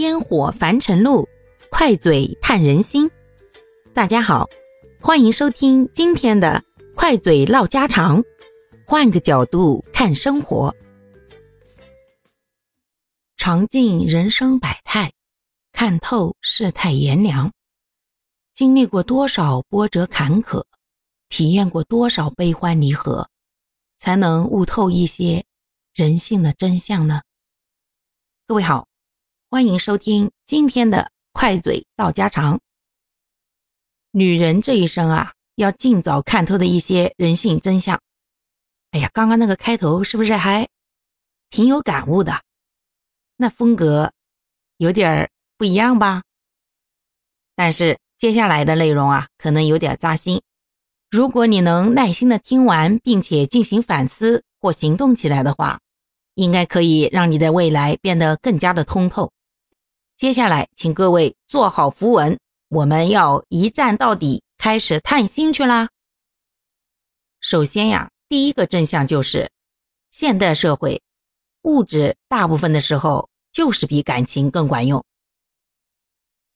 烟火凡尘路，快嘴探人心。大家好，欢迎收听今天的快嘴唠家常，换个角度看生活，尝尽人生百态，看透世态炎凉。经历过多少波折坎坷，体验过多少悲欢离合，才能悟透一些人性的真相呢？各位好。欢迎收听今天的快嘴道家常。女人这一生啊，要尽早看透的一些人性真相。哎呀，刚刚那个开头是不是还挺有感悟的？那风格有点不一样吧？但是接下来的内容啊，可能有点扎心。如果你能耐心的听完，并且进行反思或行动起来的话，应该可以让你的未来变得更加的通透。接下来，请各位做好符文，我们要一站到底，开始探心去啦。首先呀，第一个真相就是，现代社会，物质大部分的时候就是比感情更管用。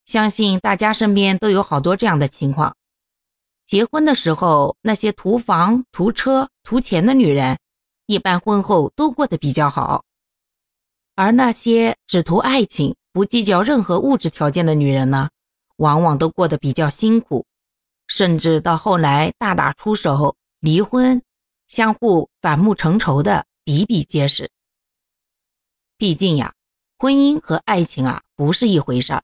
相信大家身边都有好多这样的情况：结婚的时候，那些图房、图车、图钱的女人，一般婚后都过得比较好，而那些只图爱情。不计较任何物质条件的女人呢，往往都过得比较辛苦，甚至到后来大打出手、离婚、相互反目成仇的比比皆是。毕竟呀，婚姻和爱情啊不是一回事儿，